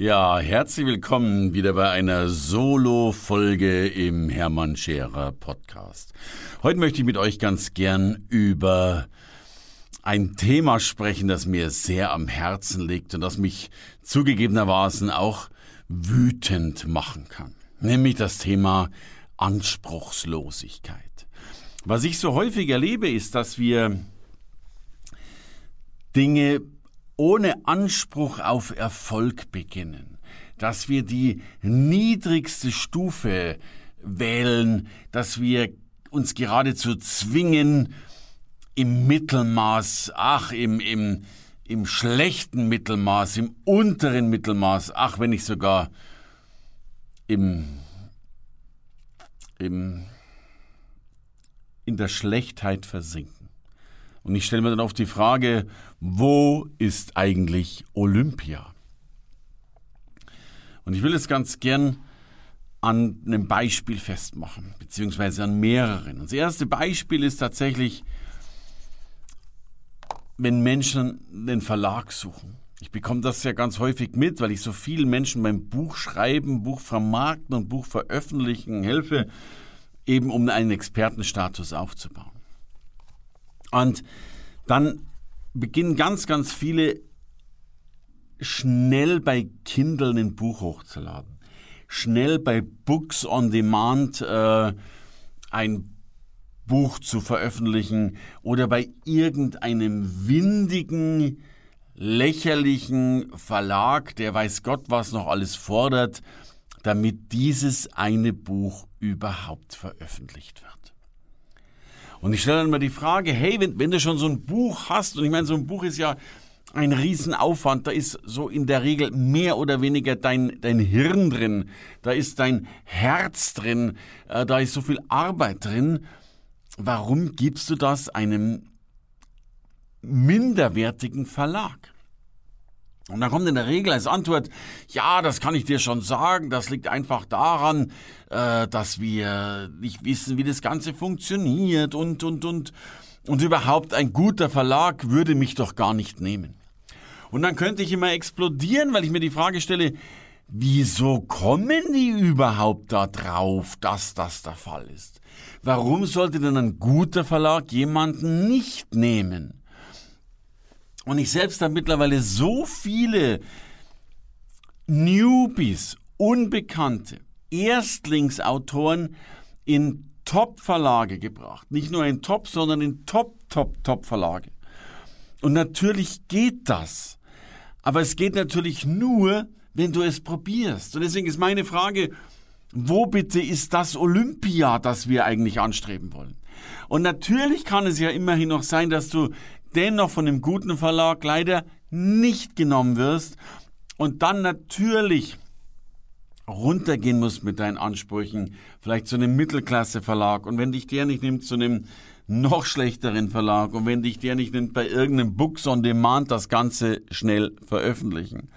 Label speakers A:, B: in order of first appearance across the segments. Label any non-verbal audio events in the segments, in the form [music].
A: Ja, herzlich willkommen wieder bei einer Solo-Folge im Hermann Scherer Podcast. Heute möchte ich mit euch ganz gern über ein Thema sprechen, das mir sehr am Herzen liegt und das mich zugegebenermaßen auch wütend machen kann. Nämlich das Thema Anspruchslosigkeit. Was ich so häufig erlebe, ist, dass wir Dinge ohne Anspruch auf Erfolg beginnen, dass wir die niedrigste Stufe wählen, dass wir uns geradezu zwingen, im Mittelmaß, ach, im, im, im schlechten Mittelmaß, im unteren Mittelmaß, ach, wenn nicht sogar im, im, in der Schlechtheit versinken. Und ich stelle mir dann oft die Frage, wo ist eigentlich Olympia? Und ich will es ganz gern an einem Beispiel festmachen, beziehungsweise an mehreren. Das erste Beispiel ist tatsächlich, wenn Menschen den Verlag suchen. Ich bekomme das ja ganz häufig mit, weil ich so vielen Menschen beim Buch schreiben, Buch vermarkten und Buch veröffentlichen helfe, eben um einen Expertenstatus aufzubauen. Und dann beginnen ganz, ganz viele schnell bei Kindle ein Buch hochzuladen. Schnell bei Books on Demand äh, ein Buch zu veröffentlichen oder bei irgendeinem windigen, lächerlichen Verlag, der weiß Gott was noch alles fordert, damit dieses eine Buch überhaupt veröffentlicht wird. Und ich stelle dann immer die Frage, hey, wenn, wenn du schon so ein Buch hast, und ich meine, so ein Buch ist ja ein Riesenaufwand, da ist so in der Regel mehr oder weniger dein, dein Hirn drin, da ist dein Herz drin, äh, da ist so viel Arbeit drin. Warum gibst du das einem minderwertigen Verlag? Und dann kommt in der Regel als Antwort, ja, das kann ich dir schon sagen, das liegt einfach daran, äh, dass wir nicht wissen, wie das Ganze funktioniert und, und, und, und überhaupt ein guter Verlag würde mich doch gar nicht nehmen. Und dann könnte ich immer explodieren, weil ich mir die Frage stelle, wieso kommen die überhaupt da drauf, dass das der Fall ist? Warum sollte denn ein guter Verlag jemanden nicht nehmen? Und ich selbst habe mittlerweile so viele Newbies, Unbekannte, Erstlingsautoren in Top-Verlage gebracht. Nicht nur in Top, sondern in Top, Top, Top-Verlage. Und natürlich geht das. Aber es geht natürlich nur, wenn du es probierst. Und deswegen ist meine Frage, wo bitte ist das Olympia, das wir eigentlich anstreben wollen? Und natürlich kann es ja immerhin noch sein, dass du dennoch von dem guten Verlag leider nicht genommen wirst und dann natürlich runtergehen musst mit deinen Ansprüchen, vielleicht zu einem Mittelklasse-Verlag und wenn dich der nicht nimmt, zu einem noch schlechteren Verlag und wenn dich der nicht nimmt, bei irgendeinem Books on Demand das Ganze schnell veröffentlichen.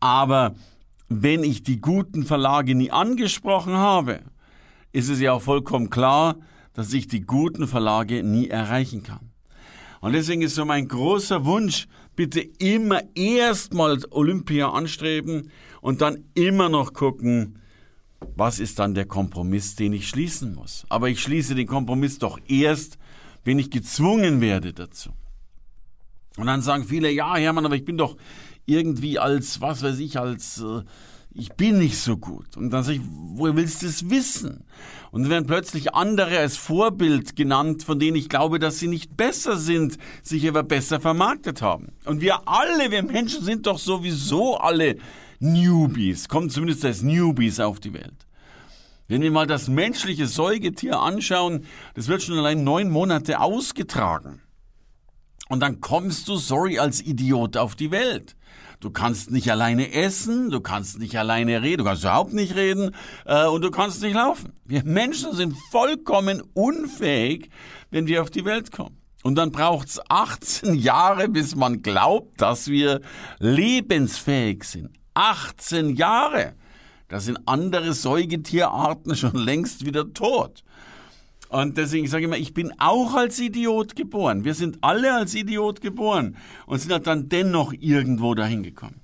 A: Aber wenn ich die guten Verlage nie angesprochen habe, ist es ja auch vollkommen klar, dass ich die guten Verlage nie erreichen kann. Und deswegen ist so mein großer Wunsch, bitte immer erstmal Olympia anstreben und dann immer noch gucken, was ist dann der Kompromiss, den ich schließen muss. Aber ich schließe den Kompromiss doch erst, wenn ich gezwungen werde dazu. Und dann sagen viele, ja, Hermann, aber ich bin doch irgendwie als, was weiß ich, als äh, ich bin nicht so gut. Und dann sage ich, woher willst du es wissen? Und werden plötzlich andere als Vorbild genannt, von denen ich glaube, dass sie nicht besser sind, sich aber besser vermarktet haben. Und wir alle, wir Menschen sind doch sowieso alle Newbies, kommen zumindest als Newbies auf die Welt. Wenn wir mal das menschliche Säugetier anschauen, das wird schon allein neun Monate ausgetragen. Und dann kommst du, sorry, als Idiot auf die Welt. Du kannst nicht alleine essen, du kannst nicht alleine reden, du kannst überhaupt nicht reden äh, und du kannst nicht laufen. Wir Menschen sind vollkommen unfähig, wenn wir auf die Welt kommen. Und dann braucht's 18 Jahre, bis man glaubt, dass wir lebensfähig sind. 18 Jahre. Da sind andere Säugetierarten schon längst wieder tot. Und deswegen sage ich immer, ich bin auch als Idiot geboren. Wir sind alle als Idiot geboren und sind halt dann dennoch irgendwo dahin gekommen.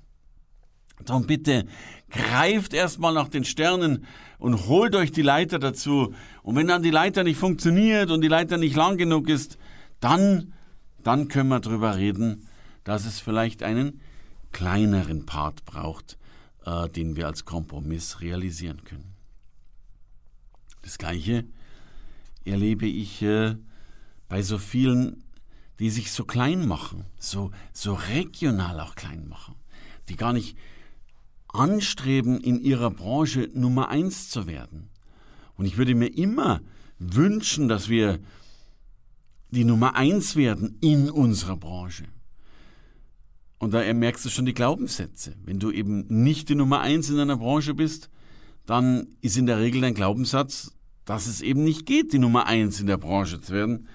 A: Darum bitte greift erstmal nach den Sternen und holt euch die Leiter dazu. Und wenn dann die Leiter nicht funktioniert und die Leiter nicht lang genug ist, dann, dann können wir drüber reden, dass es vielleicht einen kleineren Part braucht, äh, den wir als Kompromiss realisieren können. Das gleiche erlebe ich äh, bei so vielen, die sich so klein machen, so, so regional auch klein machen, die gar nicht anstreben, in ihrer Branche Nummer eins zu werden. Und ich würde mir immer wünschen, dass wir die Nummer eins werden in unserer Branche. Und da merkst du schon die Glaubenssätze. Wenn du eben nicht die Nummer eins in deiner Branche bist, dann ist in der Regel dein Glaubenssatz, dass es eben nicht geht, die Nummer eins in der Branche zu werden.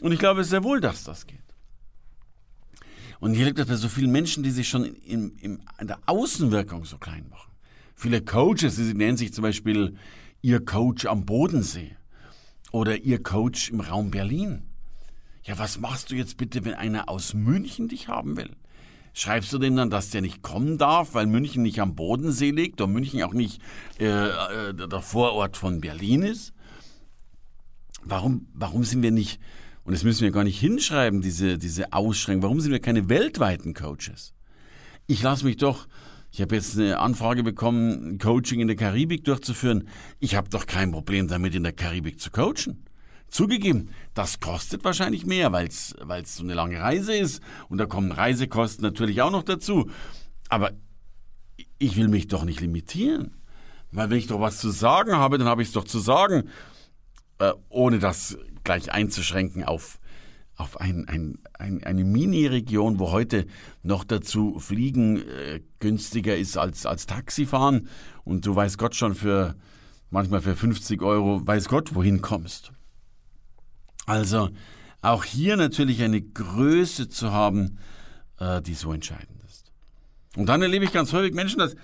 A: Und ich glaube sehr wohl, dass das geht. Und hier liegt das bei so vielen Menschen, die sich schon in, in, in der Außenwirkung so klein machen. Viele Coaches, die nennen sich zum Beispiel ihr Coach am Bodensee oder ihr Coach im Raum Berlin. Ja, was machst du jetzt bitte, wenn einer aus München dich haben will? Schreibst du dem dann, dass der nicht kommen darf, weil München nicht am Bodensee liegt und München auch nicht äh, äh, der Vorort von Berlin ist? Warum, warum sind wir nicht, und das müssen wir gar nicht hinschreiben, diese, diese Ausschränkung, warum sind wir keine weltweiten Coaches? Ich lasse mich doch, ich habe jetzt eine Anfrage bekommen, Coaching in der Karibik durchzuführen. Ich habe doch kein Problem damit, in der Karibik zu coachen. Zugegeben, das kostet wahrscheinlich mehr, weil es so eine lange Reise ist und da kommen Reisekosten natürlich auch noch dazu. Aber ich will mich doch nicht limitieren. Weil wenn ich doch was zu sagen habe, dann habe ich es doch zu sagen äh, ohne das gleich einzuschränken auf, auf ein, ein, ein, eine Mini-Region, wo heute noch dazu Fliegen äh, günstiger ist als, als Taxifahren und du weißt Gott schon für manchmal für 50 Euro, weiß Gott, wohin kommst. Also auch hier natürlich eine Größe zu haben, äh, die so entscheidend ist. Und dann erlebe ich ganz häufig Menschen, dass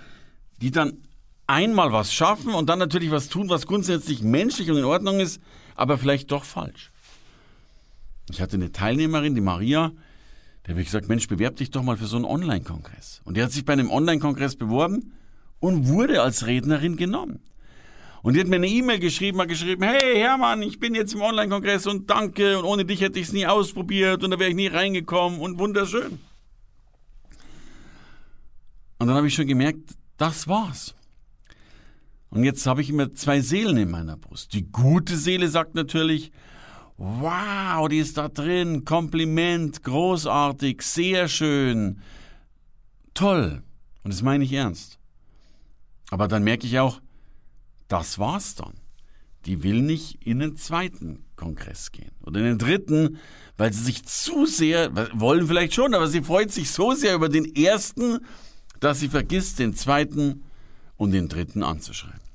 A: die dann einmal was schaffen und dann natürlich was tun, was grundsätzlich menschlich und in Ordnung ist, aber vielleicht doch falsch. Ich hatte eine Teilnehmerin, die Maria, der habe ich gesagt, Mensch, bewerb dich doch mal für so einen Online-Kongress. Und die hat sich bei einem Online-Kongress beworben und wurde als Rednerin genommen. Und die hat mir eine E-Mail geschrieben, hat geschrieben, hey Hermann, ich bin jetzt im Online-Kongress und danke und ohne dich hätte ich es nie ausprobiert und da wäre ich nie reingekommen und wunderschön. Und dann habe ich schon gemerkt, das war's. Und jetzt habe ich immer zwei Seelen in meiner Brust. Die gute Seele sagt natürlich, wow, die ist da drin, Kompliment, großartig, sehr schön, toll. Und das meine ich ernst. Aber dann merke ich auch, das war's dann. Die will nicht in den zweiten Kongress gehen oder in den dritten, weil sie sich zu sehr, wollen vielleicht schon, aber sie freut sich so sehr über den ersten, dass sie vergisst, den zweiten und den dritten anzuschreiben.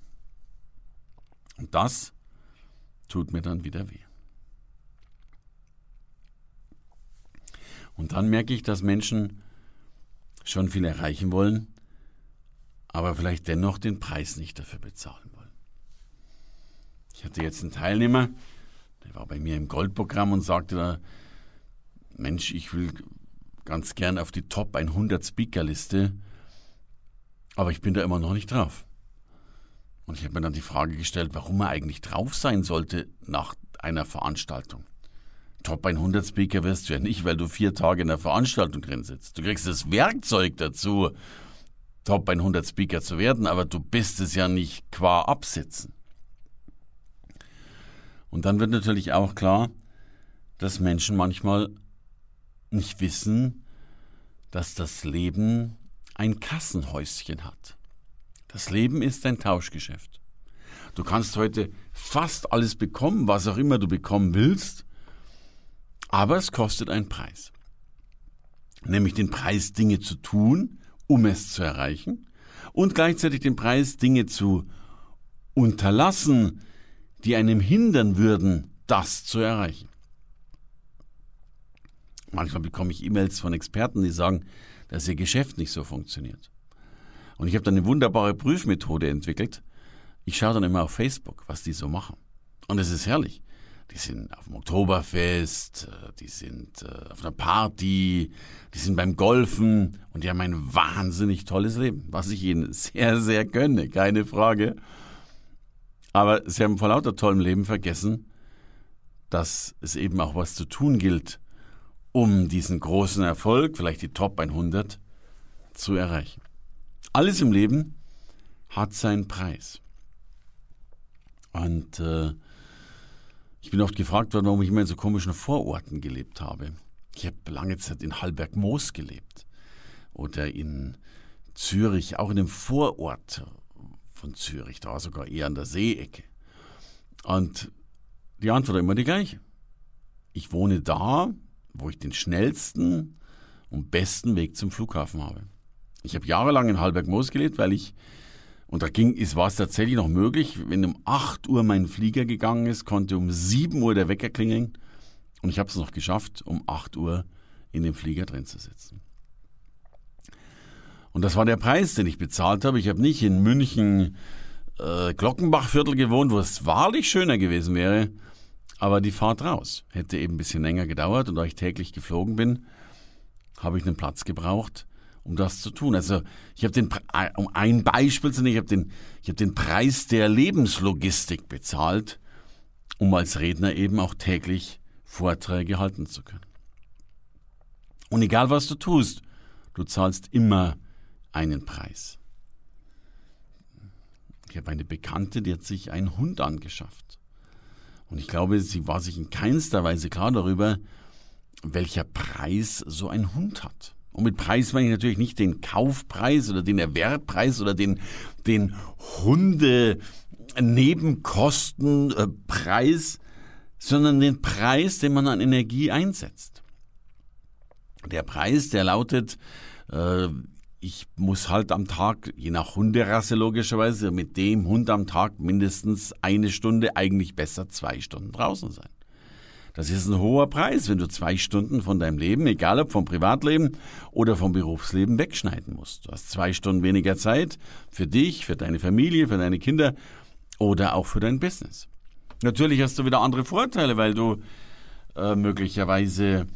A: Und das tut mir dann wieder weh. Und dann merke ich, dass Menschen schon viel erreichen wollen, aber vielleicht dennoch den Preis nicht dafür bezahlen wollen. Ich hatte jetzt einen Teilnehmer, der war bei mir im Goldprogramm und sagte da, Mensch, ich will ganz gern auf die Top 100 Speakerliste, aber ich bin da immer noch nicht drauf. Und ich habe mir dann die Frage gestellt, warum er eigentlich drauf sein sollte nach einer Veranstaltung. Top 100 Speaker wirst du ja nicht, weil du vier Tage in der Veranstaltung drin sitzt. Du kriegst das Werkzeug dazu, Top 100 Speaker zu werden, aber du bist es ja nicht qua Absitzen. Und dann wird natürlich auch klar, dass Menschen manchmal nicht wissen, dass das Leben ein Kassenhäuschen hat. Das Leben ist ein Tauschgeschäft. Du kannst heute fast alles bekommen, was auch immer du bekommen willst, aber es kostet einen Preis. nämlich den Preis, Dinge zu tun, um es zu erreichen, und gleichzeitig den Preis, Dinge zu unterlassen, die einem hindern würden, das zu erreichen. Manchmal bekomme ich E-Mails von Experten, die sagen, dass ihr Geschäft nicht so funktioniert. Und ich habe dann eine wunderbare Prüfmethode entwickelt. Ich schaue dann immer auf Facebook, was die so machen. Und es ist herrlich. Die sind auf dem Oktoberfest, äh, die sind äh, auf einer Party, die sind beim Golfen und die haben ein wahnsinnig tolles Leben, was ich ihnen [laughs] sehr, sehr gönne, keine Frage. Aber sie haben vor lauter tollem Leben vergessen, dass es eben auch was zu tun gilt, um diesen großen Erfolg, vielleicht die Top 100, zu erreichen. Alles im Leben hat seinen Preis. Und äh, ich bin oft gefragt worden, warum ich immer in so komischen Vororten gelebt habe. Ich habe lange Zeit in Hallberg-Moos gelebt oder in Zürich, auch in einem Vorort von Zürich, da war sogar eher an der Seeecke. Und die Antwort war immer die gleiche. Ich wohne da, wo ich den schnellsten und besten Weg zum Flughafen habe. Ich habe jahrelang in Hallberg-Moos gelebt, weil ich und da ging, ist, war es tatsächlich noch möglich, wenn um 8 Uhr mein Flieger gegangen ist, konnte um 7 Uhr der Wecker klingeln. Und ich habe es noch geschafft, um 8 Uhr in dem Flieger drin zu sitzen. Und das war der Preis, den ich bezahlt habe. Ich habe nicht in München äh, Glockenbachviertel gewohnt, wo es wahrlich schöner gewesen wäre. Aber die Fahrt raus hätte eben ein bisschen länger gedauert. Und da ich täglich geflogen bin, habe ich einen Platz gebraucht, um das zu tun. Also ich habe den, um ein Beispiel zu nehmen, ich habe den, ich habe den Preis der Lebenslogistik bezahlt, um als Redner eben auch täglich Vorträge halten zu können. Und egal was du tust, du zahlst immer einen Preis. Ich habe eine Bekannte, die hat sich einen Hund angeschafft. Und ich glaube, sie war sich in keinster Weise klar darüber, welcher Preis so ein Hund hat. Und mit Preis meine ich natürlich nicht den Kaufpreis oder den Erwerbpreis oder den, den Hunde-Nebenkostenpreis, sondern den Preis, den man an Energie einsetzt. Der Preis, der lautet, äh, ich muss halt am Tag, je nach Hunderasse logischerweise, mit dem Hund am Tag mindestens eine Stunde, eigentlich besser zwei Stunden draußen sein. Das ist ein hoher Preis, wenn du zwei Stunden von deinem Leben, egal ob vom Privatleben oder vom Berufsleben, wegschneiden musst. Du hast zwei Stunden weniger Zeit für dich, für deine Familie, für deine Kinder oder auch für dein Business. Natürlich hast du wieder andere Vorteile, weil du äh, möglicherweise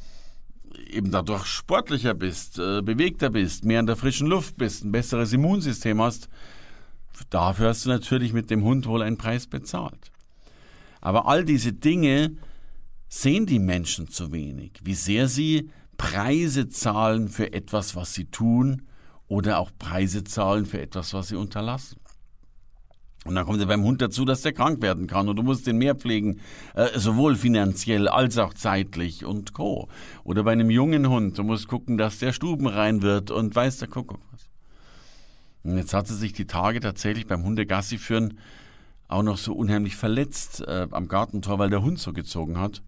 A: eben dadurch sportlicher bist, äh, bewegter bist, mehr in der frischen Luft bist, ein besseres Immunsystem hast. Dafür hast du natürlich mit dem Hund wohl einen Preis bezahlt. Aber all diese Dinge sehen die Menschen zu wenig, wie sehr sie Preise zahlen für etwas, was sie tun oder auch Preise zahlen für etwas, was sie unterlassen. Und dann kommt ja beim Hund dazu, dass der krank werden kann und du musst den mehr pflegen, äh, sowohl finanziell als auch zeitlich und co. Oder bei einem jungen Hund, du musst gucken, dass der stubenrein wird und weiß der Kuckuck was. Und jetzt hat sie sich die Tage tatsächlich beim Hundegassi führen auch noch so unheimlich verletzt äh, am Gartentor, weil der Hund so gezogen hat.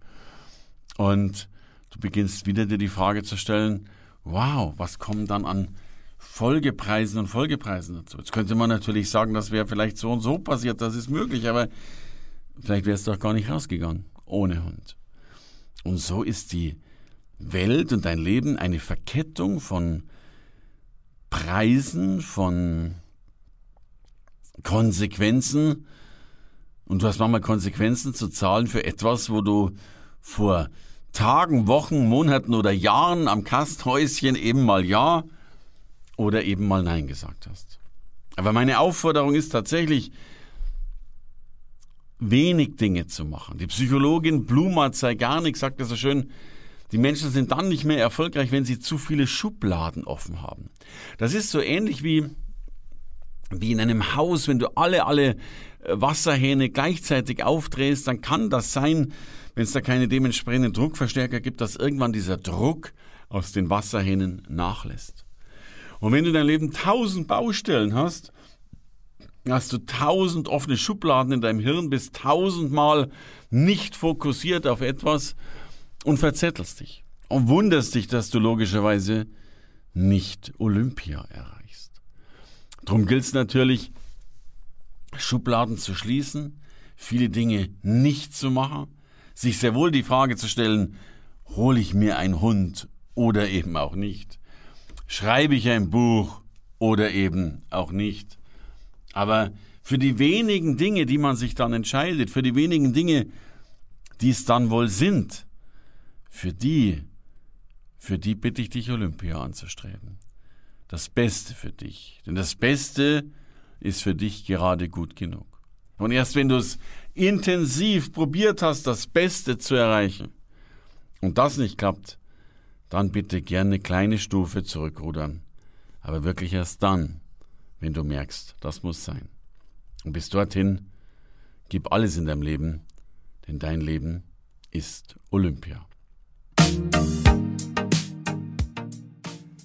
A: Und du beginnst wieder dir die Frage zu stellen, wow, was kommen dann an Folgepreisen und Folgepreisen dazu? Jetzt könnte man natürlich sagen, das wäre vielleicht so und so passiert, das ist möglich, aber vielleicht wäre es doch gar nicht rausgegangen ohne Hund. Und so ist die Welt und dein Leben eine Verkettung von Preisen, von Konsequenzen. Und du hast manchmal Konsequenzen zu zahlen für etwas, wo du vor Tagen, Wochen, Monaten oder Jahren am Kasthäuschen eben mal Ja oder eben mal Nein gesagt hast. Aber meine Aufforderung ist tatsächlich, wenig Dinge zu machen. Die Psychologin Blumert Zeigarnik sagt das so schön, die Menschen sind dann nicht mehr erfolgreich, wenn sie zu viele Schubladen offen haben. Das ist so ähnlich wie, wie in einem Haus, wenn du alle, alle äh, Wasserhähne gleichzeitig aufdrehst, dann kann das sein, wenn es da keine dementsprechenden Druckverstärker gibt, dass irgendwann dieser Druck aus den Wasserhähnen nachlässt. Und wenn du in deinem Leben tausend Baustellen hast, hast du tausend offene Schubladen in deinem Hirn, bist tausendmal nicht fokussiert auf etwas und verzettelst dich. und wunderst dich, dass du logischerweise nicht Olympia erreichst. Drum gilt es natürlich, Schubladen zu schließen, viele Dinge nicht zu machen, sich sehr wohl die Frage zu stellen, hole ich mir einen Hund oder eben auch nicht? Schreibe ich ein Buch oder eben auch nicht? Aber für die wenigen Dinge, die man sich dann entscheidet, für die wenigen Dinge, die es dann wohl sind, für die, für die bitte ich dich, Olympia anzustreben. Das Beste für dich. Denn das Beste ist für dich gerade gut genug. Und erst wenn du es intensiv probiert hast, das Beste zu erreichen, und das nicht klappt, dann bitte gerne eine kleine Stufe zurückrudern. Aber wirklich erst dann, wenn du merkst, das muss sein. Und bis dorthin, gib alles in deinem Leben, denn dein Leben ist Olympia.